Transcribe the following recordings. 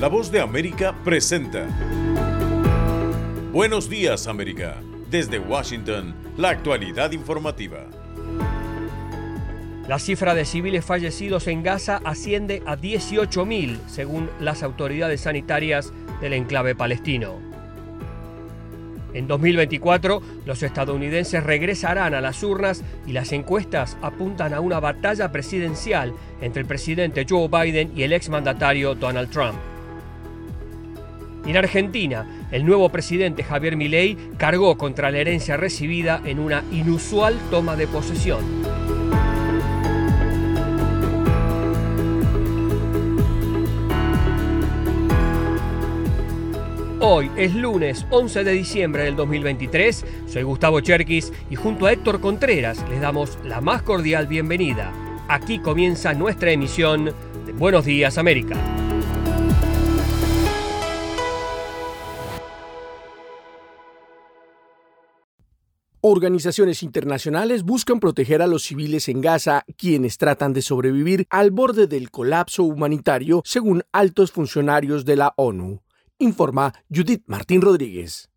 La voz de América presenta. Buenos días América. Desde Washington, la actualidad informativa. La cifra de civiles fallecidos en Gaza asciende a 18.000, según las autoridades sanitarias del enclave palestino. En 2024, los estadounidenses regresarán a las urnas y las encuestas apuntan a una batalla presidencial entre el presidente Joe Biden y el exmandatario Donald Trump. En Argentina, el nuevo presidente Javier Milei cargó contra la herencia recibida en una inusual toma de posesión. Hoy es lunes 11 de diciembre del 2023, soy Gustavo Cherkis y junto a Héctor Contreras les damos la más cordial bienvenida. Aquí comienza nuestra emisión de Buenos Días América. Organizaciones internacionales buscan proteger a los civiles en Gaza, quienes tratan de sobrevivir al borde del colapso humanitario, según altos funcionarios de la ONU informa Judith Martín Rodríguez.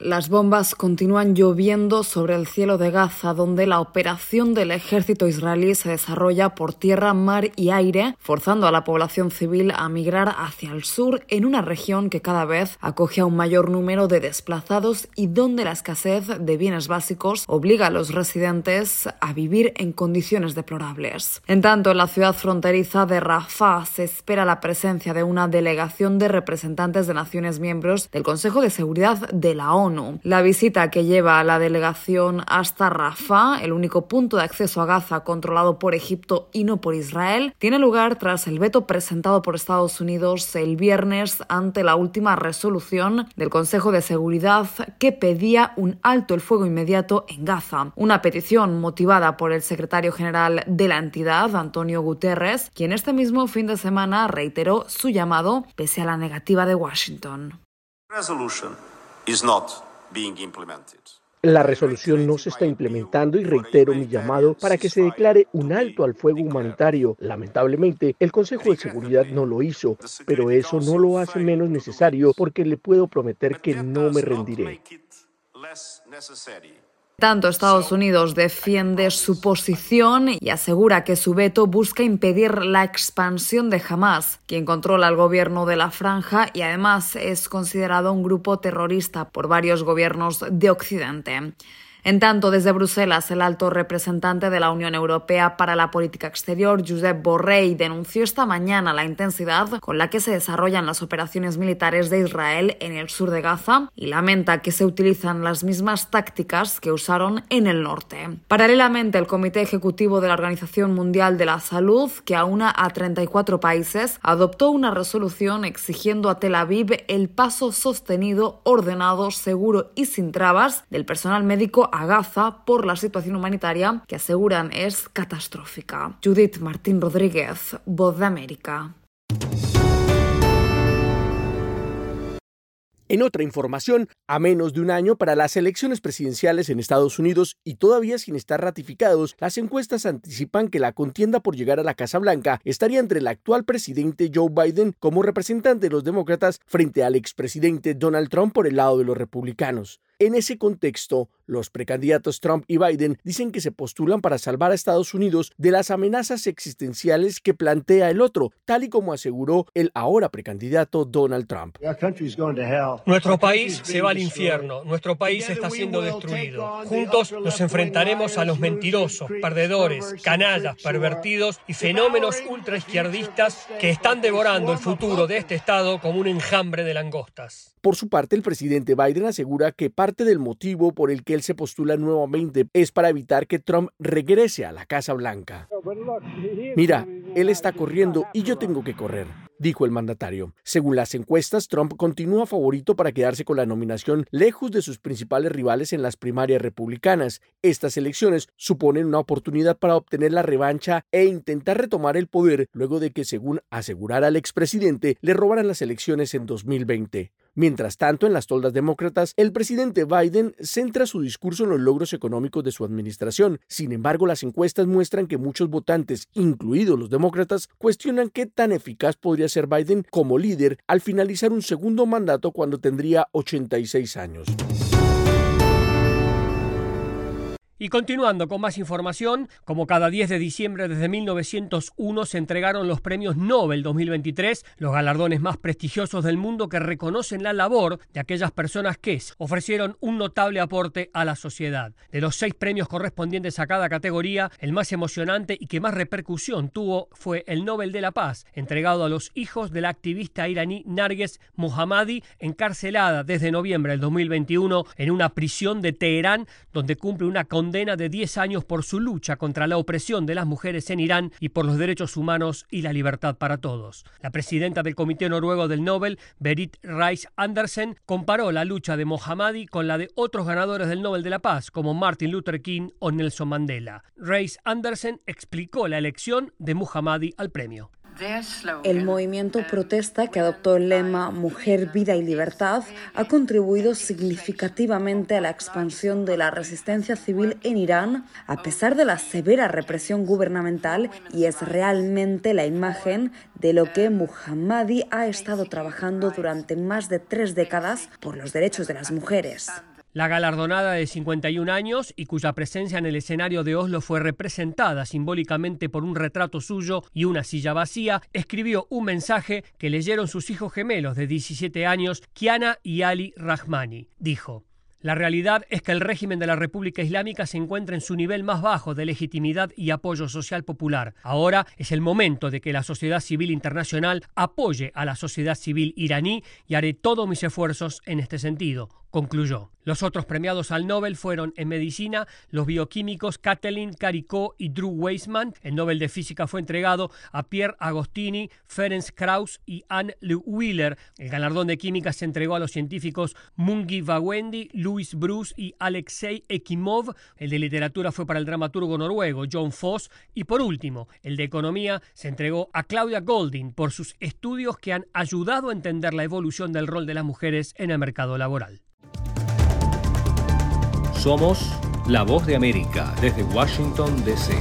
Las bombas continúan lloviendo sobre el cielo de Gaza, donde la operación del ejército israelí se desarrolla por tierra, mar y aire, forzando a la población civil a migrar hacia el sur en una región que cada vez acoge a un mayor número de desplazados y donde la escasez de bienes básicos obliga a los residentes a vivir en condiciones deplorables. En tanto, en la ciudad fronteriza de Rafah se espera la presencia de una delegación de representantes de naciones miembros del Consejo de Seguridad de la ONU la visita que lleva la delegación hasta Rafah, el único punto de acceso a Gaza controlado por Egipto y no por Israel, tiene lugar tras el veto presentado por Estados Unidos el viernes ante la última resolución del Consejo de Seguridad que pedía un alto el fuego inmediato en Gaza. Una petición motivada por el secretario general de la entidad, Antonio Guterres, quien este mismo fin de semana reiteró su llamado pese a la negativa de Washington. La resolución no se está implementando y reitero mi llamado para que se declare un alto al fuego humanitario. Lamentablemente, el Consejo de Seguridad no lo hizo, pero eso no lo hace menos necesario porque le puedo prometer que no me rendiré. Tanto Estados Unidos defiende su posición y asegura que su veto busca impedir la expansión de Hamas, quien controla el gobierno de la franja y además es considerado un grupo terrorista por varios gobiernos de Occidente. En tanto, desde Bruselas, el alto representante de la Unión Europea para la Política Exterior, Josep Borrell, denunció esta mañana la intensidad con la que se desarrollan las operaciones militares de Israel en el sur de Gaza y lamenta que se utilizan las mismas tácticas que usaron en el norte. Paralelamente, el Comité Ejecutivo de la Organización Mundial de la Salud, que aúna a 34 países, adoptó una resolución exigiendo a Tel Aviv el paso sostenido, ordenado, seguro y sin trabas del personal médico a Gaza por la situación humanitaria que aseguran es catastrófica. Judith Martín Rodríguez, Voz de América. En otra información, a menos de un año para las elecciones presidenciales en Estados Unidos y todavía sin estar ratificados, las encuestas anticipan que la contienda por llegar a la Casa Blanca estaría entre el actual presidente Joe Biden como representante de los demócratas frente al expresidente Donald Trump por el lado de los republicanos. En ese contexto, los precandidatos Trump y Biden dicen que se postulan para salvar a Estados Unidos de las amenazas existenciales que plantea el otro, tal y como aseguró el ahora precandidato Donald Trump. Nuestro país se va al infierno, nuestro país está siendo destruido. Juntos nos enfrentaremos a los mentirosos, perdedores, canallas, pervertidos y fenómenos ultraizquierdistas que están devorando el futuro de este Estado como un enjambre de langostas. Por su parte, el presidente Biden asegura que parte del motivo por el que él se postula nuevamente es para evitar que Trump regrese a la Casa Blanca. Mira, él está corriendo y yo tengo que correr, dijo el mandatario. Según las encuestas, Trump continúa favorito para quedarse con la nominación lejos de sus principales rivales en las primarias republicanas. Estas elecciones suponen una oportunidad para obtener la revancha e intentar retomar el poder luego de que, según asegurara el expresidente, le robaran las elecciones en 2020. Mientras tanto, en las toldas demócratas, el presidente Biden centra su discurso en los logros económicos de su administración. Sin embargo, las encuestas muestran que muchos votantes, incluidos los demócratas, cuestionan qué tan eficaz podría ser Biden como líder al finalizar un segundo mandato cuando tendría 86 años. Y continuando con más información, como cada 10 de diciembre desde 1901 se entregaron los premios Nobel 2023, los galardones más prestigiosos del mundo que reconocen la labor de aquellas personas que ofrecieron un notable aporte a la sociedad. De los seis premios correspondientes a cada categoría, el más emocionante y que más repercusión tuvo fue el Nobel de la Paz, entregado a los hijos de la activista iraní Narges Mohammadi, encarcelada desde noviembre del 2021 en una prisión de Teherán, donde cumple una condena de 10 años por su lucha contra la opresión de las mujeres en Irán y por los derechos humanos y la libertad para todos. La presidenta del Comité Noruego del Nobel, Berit Reis Andersen, comparó la lucha de Mohammadi con la de otros ganadores del Nobel de la Paz, como Martin Luther King o Nelson Mandela. Reis Andersen explicó la elección de Mohammadi al premio. El movimiento protesta que adoptó el lema Mujer, Vida y Libertad ha contribuido significativamente a la expansión de la resistencia civil en Irán, a pesar de la severa represión gubernamental, y es realmente la imagen de lo que Muhammadi ha estado trabajando durante más de tres décadas por los derechos de las mujeres. La galardonada de 51 años y cuya presencia en el escenario de Oslo fue representada simbólicamente por un retrato suyo y una silla vacía, escribió un mensaje que leyeron sus hijos gemelos de 17 años, Kiana y Ali Rahmani. Dijo, la realidad es que el régimen de la República Islámica se encuentra en su nivel más bajo de legitimidad y apoyo social popular. Ahora es el momento de que la sociedad civil internacional apoye a la sociedad civil iraní y haré todos mis esfuerzos en este sentido, concluyó. Los otros premiados al Nobel fueron en medicina los bioquímicos Kathleen Caricó y Drew Weissman. El Nobel de Física fue entregado a Pierre Agostini, Ferenc Krauss y Anne Le Wheeler. El galardón de química se entregó a los científicos Mungi Vawendi, Louis Bruce y Alexei Ekimov. El de literatura fue para el dramaturgo noruego John Foss. Y por último, el de economía se entregó a Claudia Golding por sus estudios que han ayudado a entender la evolución del rol de las mujeres en el mercado laboral. Somos la voz de América desde Washington, D.C.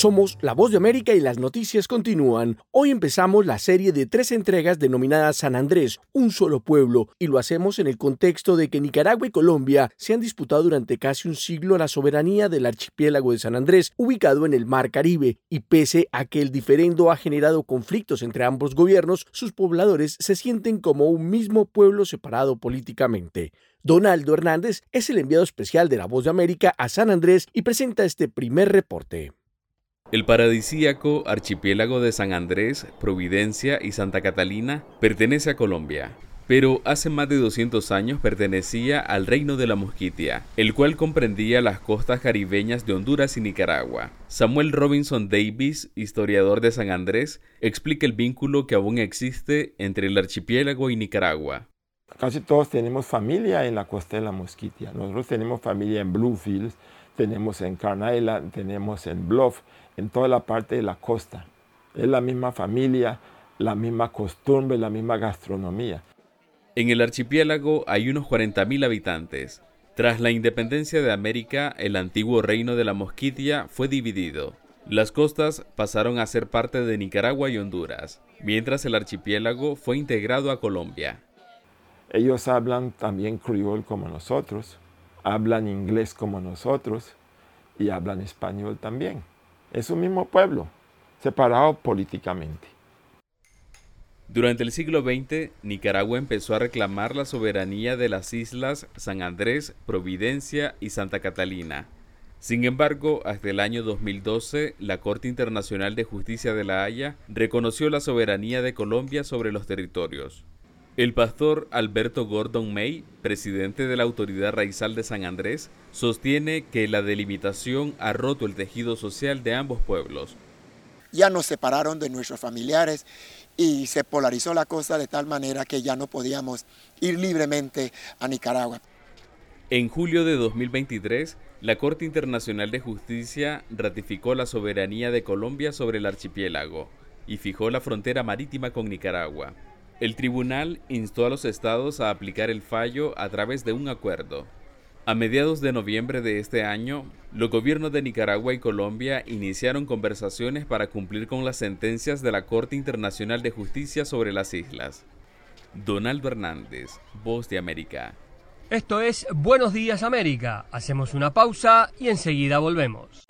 Somos La Voz de América y las noticias continúan. Hoy empezamos la serie de tres entregas denominadas San Andrés, un solo pueblo, y lo hacemos en el contexto de que Nicaragua y Colombia se han disputado durante casi un siglo la soberanía del archipiélago de San Andrés, ubicado en el Mar Caribe, y pese a que el diferendo ha generado conflictos entre ambos gobiernos, sus pobladores se sienten como un mismo pueblo separado políticamente. Donaldo Hernández es el enviado especial de La Voz de América a San Andrés y presenta este primer reporte. El paradisíaco archipiélago de San Andrés, Providencia y Santa Catalina pertenece a Colombia, pero hace más de 200 años pertenecía al Reino de la Mosquitia, el cual comprendía las costas caribeñas de Honduras y Nicaragua. Samuel Robinson Davis, historiador de San Andrés, explica el vínculo que aún existe entre el archipiélago y Nicaragua. Casi todos tenemos familia en la costa de la Mosquitia. Nosotros tenemos familia en Bluefields, tenemos en Carn tenemos en Bluff, en toda la parte de la costa. Es la misma familia, la misma costumbre, la misma gastronomía. En el archipiélago hay unos 40.000 habitantes. Tras la independencia de América, el antiguo reino de la Mosquitia fue dividido. Las costas pasaron a ser parte de Nicaragua y Honduras, mientras el archipiélago fue integrado a Colombia. Ellos hablan también criol como nosotros, hablan inglés como nosotros y hablan español también. Es un mismo pueblo, separado políticamente. Durante el siglo XX, Nicaragua empezó a reclamar la soberanía de las islas San Andrés, Providencia y Santa Catalina. Sin embargo, hasta el año 2012, la Corte Internacional de Justicia de La Haya reconoció la soberanía de Colombia sobre los territorios. El pastor Alberto Gordon May, presidente de la Autoridad Raizal de San Andrés, sostiene que la delimitación ha roto el tejido social de ambos pueblos. Ya nos separaron de nuestros familiares y se polarizó la cosa de tal manera que ya no podíamos ir libremente a Nicaragua. En julio de 2023, la Corte Internacional de Justicia ratificó la soberanía de Colombia sobre el archipiélago. y fijó la frontera marítima con Nicaragua. El tribunal instó a los estados a aplicar el fallo a través de un acuerdo. A mediados de noviembre de este año, los gobiernos de Nicaragua y Colombia iniciaron conversaciones para cumplir con las sentencias de la Corte Internacional de Justicia sobre las islas. Donaldo Hernández, Voz de América. Esto es Buenos Días América. Hacemos una pausa y enseguida volvemos.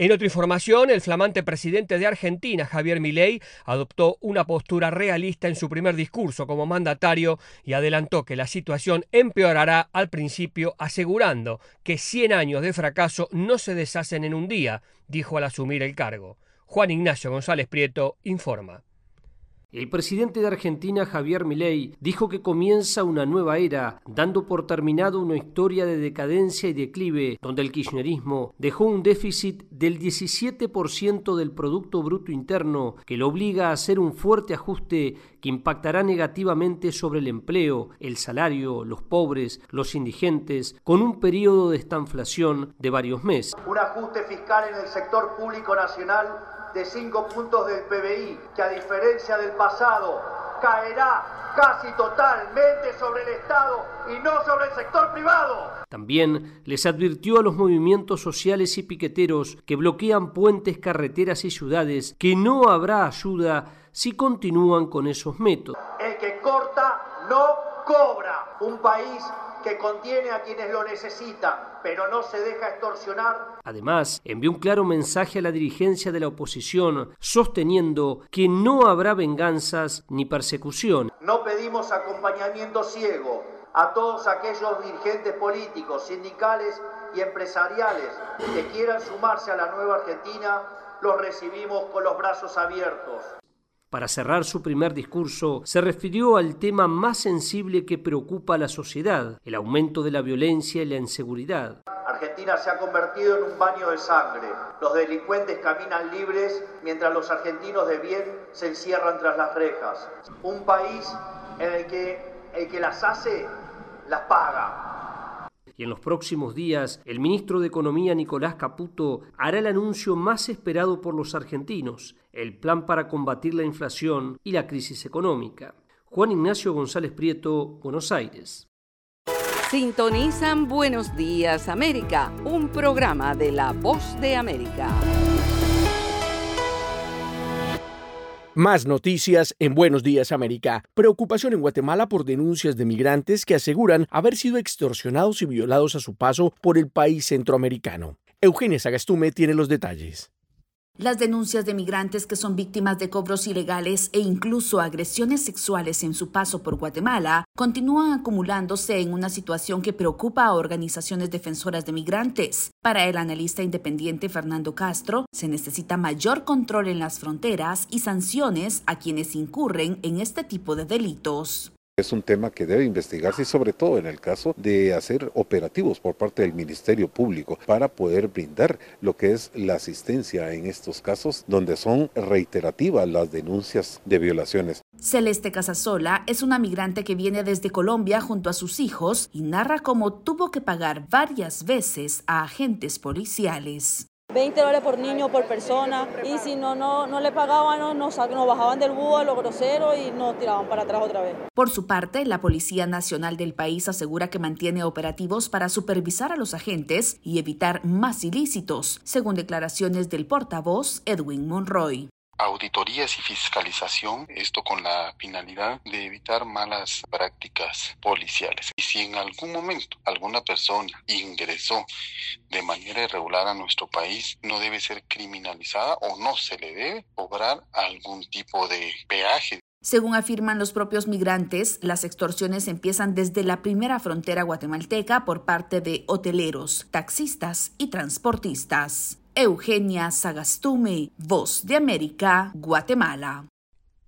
En otra información, el flamante presidente de Argentina, Javier Milei, adoptó una postura realista en su primer discurso como mandatario y adelantó que la situación empeorará al principio, asegurando que 100 años de fracaso no se deshacen en un día, dijo al asumir el cargo. Juan Ignacio González Prieto informa. El presidente de Argentina, Javier Milei, dijo que comienza una nueva era, dando por terminado una historia de decadencia y declive, donde el kirchnerismo dejó un déficit del 17% del Producto Bruto Interno, que lo obliga a hacer un fuerte ajuste que impactará negativamente sobre el empleo, el salario, los pobres, los indigentes, con un periodo de estanflación de varios meses. Un ajuste fiscal en el sector público nacional de 5 puntos del PBI, que a diferencia del pasado caerá casi totalmente sobre el Estado y no sobre el sector privado. También les advirtió a los movimientos sociales y piqueteros que bloquean puentes, carreteras y ciudades que no habrá ayuda si continúan con esos métodos. El que corta no cobra. Un país que contiene a quienes lo necesitan, pero no se deja extorsionar. Además, envió un claro mensaje a la dirigencia de la oposición, sosteniendo que no habrá venganzas ni persecución. No pedimos acompañamiento ciego a todos aquellos dirigentes políticos, sindicales y empresariales que quieran sumarse a la nueva Argentina, los recibimos con los brazos abiertos. Para cerrar su primer discurso, se refirió al tema más sensible que preocupa a la sociedad, el aumento de la violencia y la inseguridad. Argentina se ha convertido en un baño de sangre. Los delincuentes caminan libres mientras los argentinos de bien se encierran tras las rejas. Un país en el que el que las hace, las paga y en los próximos días el ministro de Economía Nicolás Caputo hará el anuncio más esperado por los argentinos, el plan para combatir la inflación y la crisis económica. Juan Ignacio González Prieto, Buenos Aires. Sintonizan Buenos Días América, un programa de La Voz de América. Más noticias en Buenos Días América. Preocupación en Guatemala por denuncias de migrantes que aseguran haber sido extorsionados y violados a su paso por el país centroamericano. Eugenia Sagastume tiene los detalles. Las denuncias de migrantes que son víctimas de cobros ilegales e incluso agresiones sexuales en su paso por Guatemala continúan acumulándose en una situación que preocupa a organizaciones defensoras de migrantes. Para el analista independiente Fernando Castro, se necesita mayor control en las fronteras y sanciones a quienes incurren en este tipo de delitos. Es un tema que debe investigarse y sobre todo en el caso de hacer operativos por parte del Ministerio Público para poder brindar lo que es la asistencia en estos casos donde son reiterativas las denuncias de violaciones. Celeste Casasola es una migrante que viene desde Colombia junto a sus hijos y narra cómo tuvo que pagar varias veces a agentes policiales. 20 dólares por niño, por persona, y si no, no, no le pagaban, nos, nos bajaban del búho a los groseros y nos tiraban para atrás otra vez. Por su parte, la Policía Nacional del país asegura que mantiene operativos para supervisar a los agentes y evitar más ilícitos, según declaraciones del portavoz Edwin Monroy auditorías y fiscalización, esto con la finalidad de evitar malas prácticas policiales. Y si en algún momento alguna persona ingresó de manera irregular a nuestro país, no debe ser criminalizada o no se le debe cobrar algún tipo de peaje. Según afirman los propios migrantes, las extorsiones empiezan desde la primera frontera guatemalteca por parte de hoteleros, taxistas y transportistas. Eugenia Sagastume, Voz de América, Guatemala.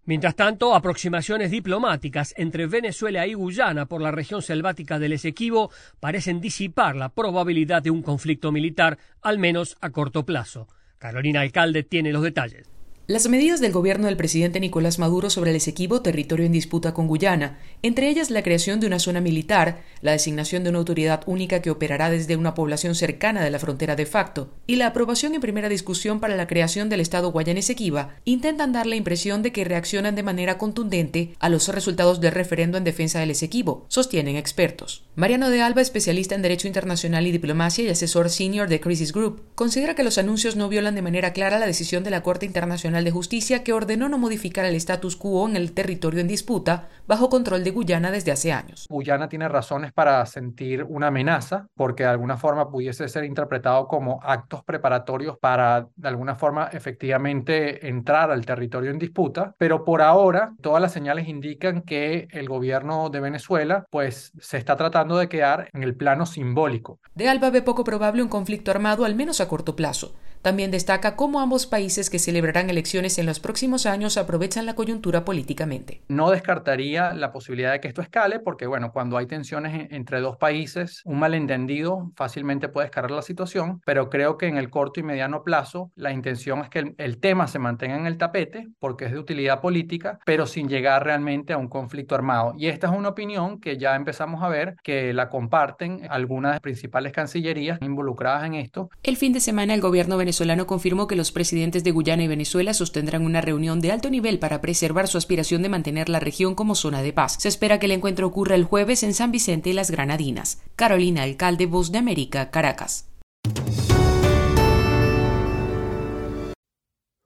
Mientras tanto, aproximaciones diplomáticas entre Venezuela y Guyana por la región selvática del Esequibo parecen disipar la probabilidad de un conflicto militar, al menos a corto plazo. Carolina Alcalde tiene los detalles. Las medidas del gobierno del presidente Nicolás Maduro sobre el Esequibo, territorio en disputa con Guyana, entre ellas la creación de una zona militar, la designación de una autoridad única que operará desde una población cercana de la frontera de facto, y la aprobación en primera discusión para la creación del Estado Guayana-Esequiba, intentan dar la impresión de que reaccionan de manera contundente a los resultados del referendo en defensa del Esequibo, sostienen expertos. Mariano de Alba, especialista en Derecho Internacional y Diplomacia y asesor senior de Crisis Group, considera que los anuncios no violan de manera clara la decisión de la Corte Internacional de Justicia que ordenó no modificar el status quo en el territorio en disputa bajo control de Guyana desde hace años. Guyana tiene razones para sentir una amenaza porque de alguna forma pudiese ser interpretado como actos preparatorios para de alguna forma efectivamente entrar al territorio en disputa, pero por ahora todas las señales indican que el gobierno de Venezuela pues se está tratando de quedar en el plano simbólico. De Alba ve poco probable un conflicto armado al menos a corto plazo. También destaca cómo ambos países que celebrarán elecciones en los próximos años aprovechan la coyuntura políticamente. No descartaría la posibilidad de que esto escale porque, bueno, cuando hay tensiones entre dos países, un malentendido fácilmente puede escalar la situación, pero creo que en el corto y mediano plazo la intención es que el, el tema se mantenga en el tapete porque es de utilidad política, pero sin llegar realmente a un conflicto armado. Y esta es una opinión que ya empezamos a ver que la comparten algunas de las principales cancillerías involucradas en esto. El fin de semana el gobierno venezolano confirmó que los presidentes de Guyana y Venezuela sostendrán una reunión de alto nivel para preservar su aspiración de mantener la región como zona de paz. Se espera que el encuentro ocurra el jueves en San Vicente y las Granadinas. Carolina Alcalde, Voz de América, Caracas.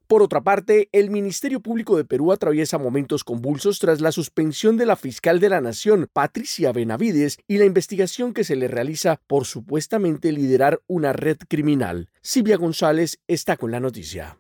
Por otra parte, el Ministerio Público de Perú atraviesa momentos convulsos tras la suspensión de la fiscal de la Nación, Patricia Benavides, y la investigación que se le realiza por supuestamente liderar una red criminal. Silvia González está con la noticia.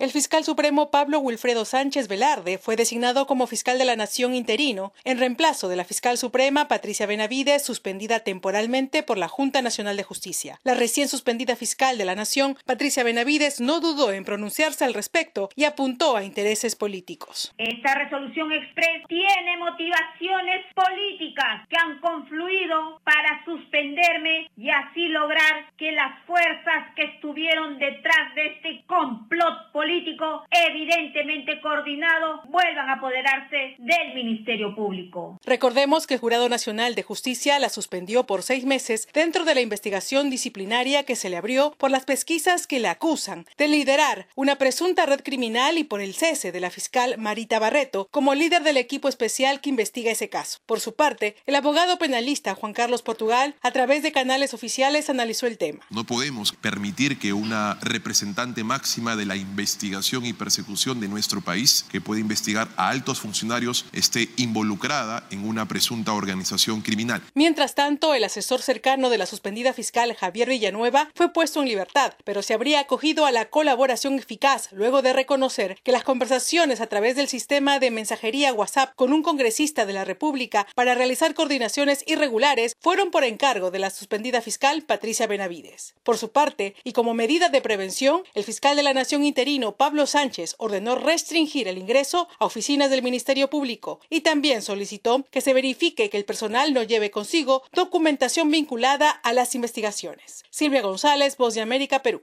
El fiscal supremo Pablo Wilfredo Sánchez Velarde fue designado como fiscal de la Nación interino, en reemplazo de la fiscal suprema Patricia Benavides, suspendida temporalmente por la Junta Nacional de Justicia. La recién suspendida fiscal de la Nación, Patricia Benavides, no dudó en pronunciarse al respecto y apuntó a intereses políticos. Esta resolución express tiene motivaciones políticas que han confluido para suspenderme y así lograr que las fuerzas que estuvieron detrás de este complot político político evidentemente coordinado vuelvan a apoderarse del Ministerio Público. Recordemos que el Jurado Nacional de Justicia la suspendió por seis meses dentro de la investigación disciplinaria que se le abrió por las pesquisas que le acusan de liderar una presunta red criminal y por el cese de la fiscal Marita Barreto como líder del equipo especial que investiga ese caso. Por su parte, el abogado penalista Juan Carlos Portugal, a través de canales oficiales, analizó el tema. No podemos permitir que una representante máxima de la investigación investigación y persecución de nuestro país, que puede investigar a altos funcionarios, esté involucrada en una presunta organización criminal. Mientras tanto, el asesor cercano de la suspendida fiscal Javier Villanueva fue puesto en libertad, pero se habría acogido a la colaboración eficaz luego de reconocer que las conversaciones a través del sistema de mensajería WhatsApp con un congresista de la República para realizar coordinaciones irregulares fueron por encargo de la suspendida fiscal Patricia Benavides. Por su parte, y como medida de prevención, el fiscal de la Nación interino Pablo Sánchez ordenó restringir el ingreso a oficinas del Ministerio Público y también solicitó que se verifique que el personal no lleve consigo documentación vinculada a las investigaciones. Silvia González, Voz de América, Perú.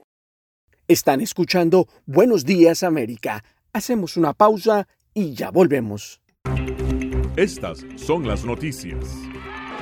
Están escuchando Buenos Días América. Hacemos una pausa y ya volvemos. Estas son las noticias.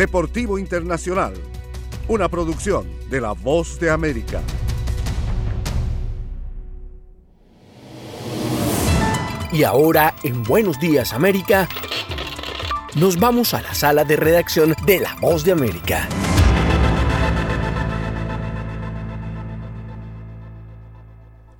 Deportivo Internacional, una producción de La Voz de América. Y ahora, en Buenos Días América, nos vamos a la sala de redacción de La Voz de América.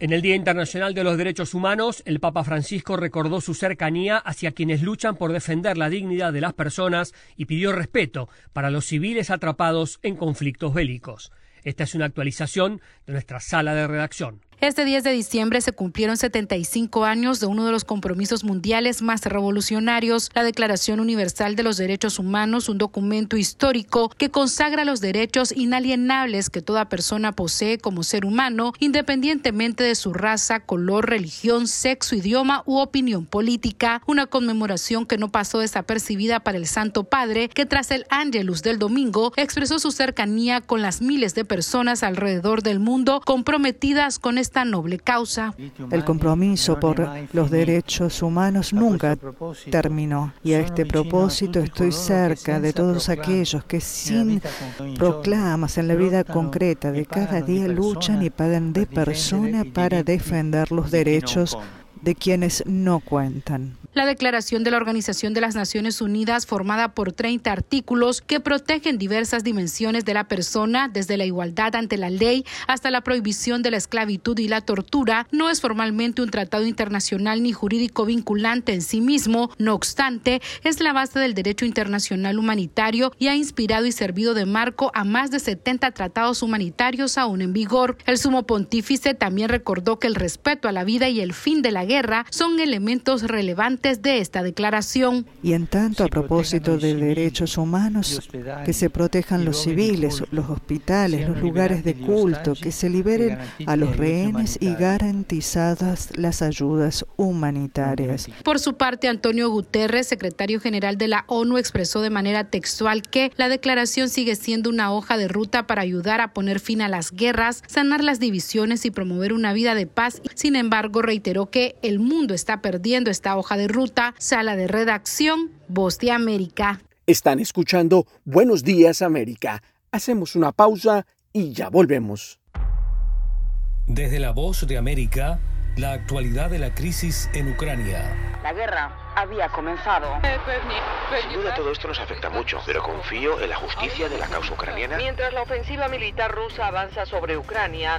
En el Día Internacional de los Derechos Humanos, el Papa Francisco recordó su cercanía hacia quienes luchan por defender la dignidad de las personas y pidió respeto para los civiles atrapados en conflictos bélicos. Esta es una actualización de nuestra sala de redacción. Este 10 de diciembre se cumplieron 75 años de uno de los compromisos mundiales más revolucionarios, la Declaración Universal de los Derechos Humanos, un documento histórico que consagra los derechos inalienables que toda persona posee como ser humano, independientemente de su raza, color, religión, sexo, idioma u opinión política. Una conmemoración que no pasó desapercibida para el Santo Padre, que tras el Ángelus del domingo expresó su cercanía con las miles de personas alrededor del mundo comprometidas con este esta noble causa. El compromiso por los derechos humanos nunca terminó y a este propósito estoy cerca de todos aquellos que sin proclamas en la vida concreta de cada día luchan y pagan de persona para defender los derechos de quienes no cuentan. La declaración de la Organización de las Naciones Unidas, formada por 30 artículos que protegen diversas dimensiones de la persona, desde la igualdad ante la ley hasta la prohibición de la esclavitud y la tortura, no es formalmente un tratado internacional ni jurídico vinculante en sí mismo. No obstante, es la base del derecho internacional humanitario y ha inspirado y servido de marco a más de 70 tratados humanitarios aún en vigor. El sumo pontífice también recordó que el respeto a la vida y el fin de la guerra son elementos relevantes de esta declaración. Y en tanto, a propósito de derechos humanos, que se protejan los civiles, los hospitales, los lugares de culto, que se liberen a los rehenes y garantizadas las ayudas humanitarias. Por su parte, Antonio Guterres, secretario general de la ONU, expresó de manera textual que la declaración sigue siendo una hoja de ruta para ayudar a poner fin a las guerras, sanar las divisiones y promover una vida de paz. Sin embargo, reiteró que el mundo está perdiendo esta hoja de ruta, sala de redacción, Voz de América. Están escuchando Buenos Días América. Hacemos una pausa y ya volvemos. Desde la Voz de América, la actualidad de la crisis en Ucrania. La guerra había comenzado. Sin duda todo esto nos afecta mucho, pero confío en la justicia de la causa ucraniana. Mientras la ofensiva militar rusa avanza sobre Ucrania.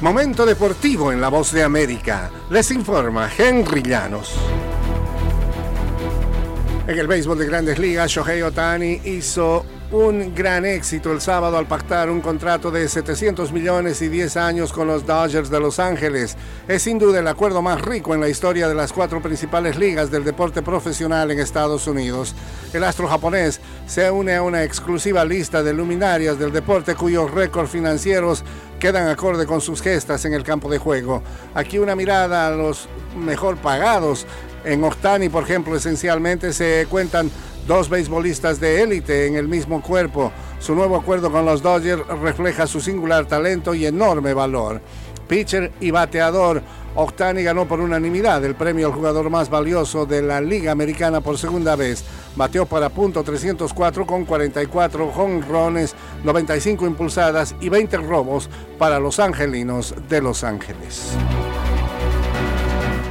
Momento deportivo en La Voz de América. Les informa Henry Llanos. En el béisbol de grandes ligas, Shohei Otani hizo un gran éxito el sábado al pactar un contrato de 700 millones y 10 años con los Dodgers de Los Ángeles. Es sin duda el acuerdo más rico en la historia de las cuatro principales ligas del deporte profesional en Estados Unidos. El astro japonés se une a una exclusiva lista de luminarias del deporte cuyos récords financieros quedan acorde con sus gestas en el campo de juego. Aquí una mirada a los mejor pagados. En Octani, por ejemplo, esencialmente se cuentan dos beisbolistas de élite en el mismo cuerpo. Su nuevo acuerdo con los Dodgers refleja su singular talento y enorme valor. Pitcher y bateador, Octani ganó por unanimidad el premio al jugador más valioso de la Liga Americana por segunda vez. Bateó para punto 304 con 44 jonrones, 95 impulsadas y 20 robos para los angelinos de Los Ángeles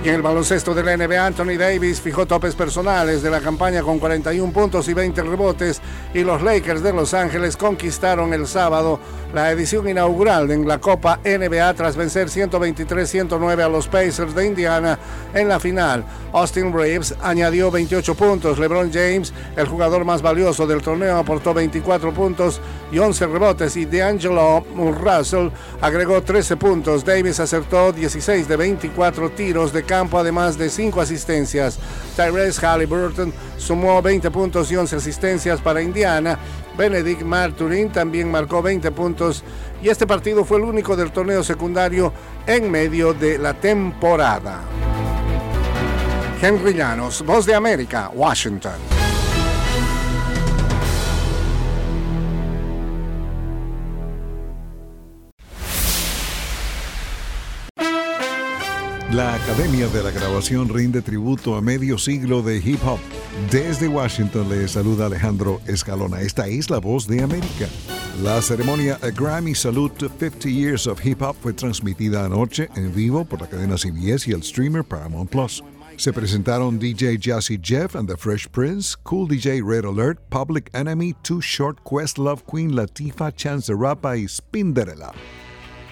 en el baloncesto de la NBA, Anthony Davis fijó topes personales de la campaña con 41 puntos y 20 rebotes y los Lakers de Los Ángeles conquistaron el sábado la edición inaugural en la Copa NBA tras vencer 123-109 a los Pacers de Indiana en la final. Austin Reeves añadió 28 puntos. LeBron James, el jugador más valioso del torneo, aportó 24 puntos y 11 rebotes y DeAngelo Russell agregó 13 puntos. Davis acertó 16 de 24 tiros de campo, además de 5 asistencias. Tyrese Halliburton sumó 20 puntos y 11 asistencias para Indiana. Benedict Marturin también marcó 20 puntos y este partido fue el único del torneo secundario en medio de la temporada. Henry Llanos, Voz de América, Washington. La Academia de la Grabación rinde tributo a medio siglo de hip hop. Desde Washington le saluda Alejandro Escalona. Esta es la voz de América. La ceremonia A Grammy Salute 50 Years of Hip Hop fue transmitida anoche en vivo por la cadena CBS y el streamer Paramount Plus. Se presentaron DJ Jazzy Jeff and the Fresh Prince, Cool DJ Red Alert, Public Enemy, Too Short, Quest Love Queen, Latifa, Chance the Rapper y Spinderella.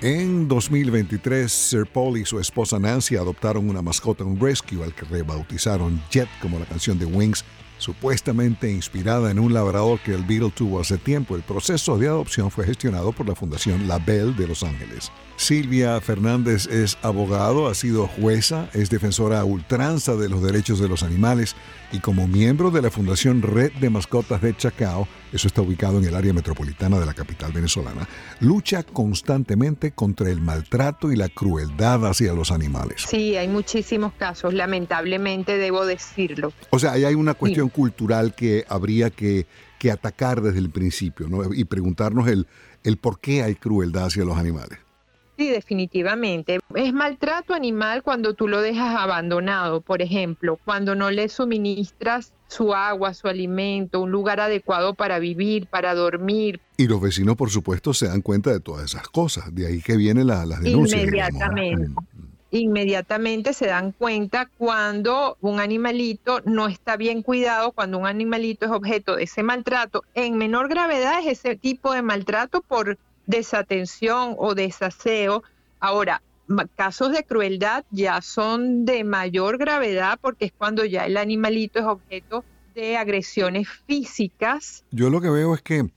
En 2023, Sir Paul y su esposa Nancy adoptaron una mascota, un rescue, al que rebautizaron Jet como la canción de Wings, supuestamente inspirada en un labrador que el Beatle tuvo hace tiempo. El proceso de adopción fue gestionado por la Fundación La Belle de Los Ángeles. Silvia Fernández es abogado, ha sido jueza, es defensora a ultranza de los derechos de los animales y como miembro de la Fundación Red de Mascotas de Chacao, eso está ubicado en el área metropolitana de la capital venezolana, lucha constantemente contra el maltrato y la crueldad hacia los animales. Sí, hay muchísimos casos, lamentablemente debo decirlo. O sea, ahí hay una cuestión cultural que habría que, que atacar desde el principio ¿no? y preguntarnos el, el por qué hay crueldad hacia los animales. Sí, definitivamente. Es maltrato animal cuando tú lo dejas abandonado, por ejemplo, cuando no le suministras su agua, su alimento, un lugar adecuado para vivir, para dormir. Y los vecinos, por supuesto, se dan cuenta de todas esas cosas. De ahí que vienen las denuncias. Inmediatamente. Mm. Inmediatamente se dan cuenta cuando un animalito no está bien cuidado, cuando un animalito es objeto de ese maltrato. En menor gravedad es ese tipo de maltrato por desatención o desaseo. Ahora, casos de crueldad ya son de mayor gravedad porque es cuando ya el animalito es objeto de agresiones físicas. Yo lo que veo es que,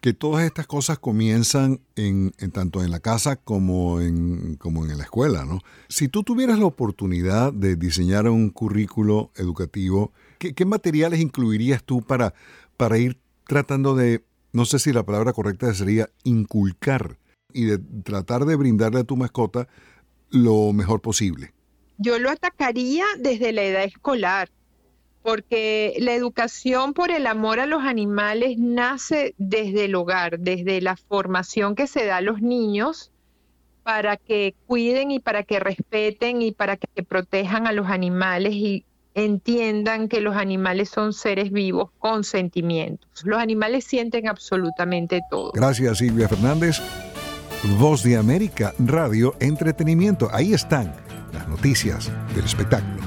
que todas estas cosas comienzan en, tanto en la casa como en, como en la escuela, ¿no? Si tú tuvieras la oportunidad de diseñar un currículo educativo, ¿qué, qué materiales incluirías tú para, para ir tratando de no sé si la palabra correcta sería inculcar y de tratar de brindarle a tu mascota lo mejor posible. Yo lo atacaría desde la edad escolar, porque la educación por el amor a los animales nace desde el hogar, desde la formación que se da a los niños para que cuiden y para que respeten y para que protejan a los animales y entiendan que los animales son seres vivos con sentimientos. Los animales sienten absolutamente todo. Gracias Silvia Fernández. Voz de América, Radio, Entretenimiento. Ahí están las noticias del espectáculo.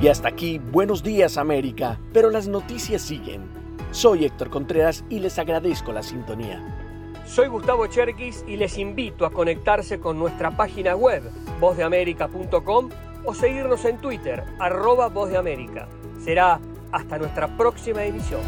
Y hasta aquí, buenos días América, pero las noticias siguen. Soy Héctor Contreras y les agradezco la sintonía. Soy Gustavo Cherkis y les invito a conectarse con nuestra página web vozdeamerica.com o seguirnos en Twitter, arroba Voz de América. Será hasta nuestra próxima emisión.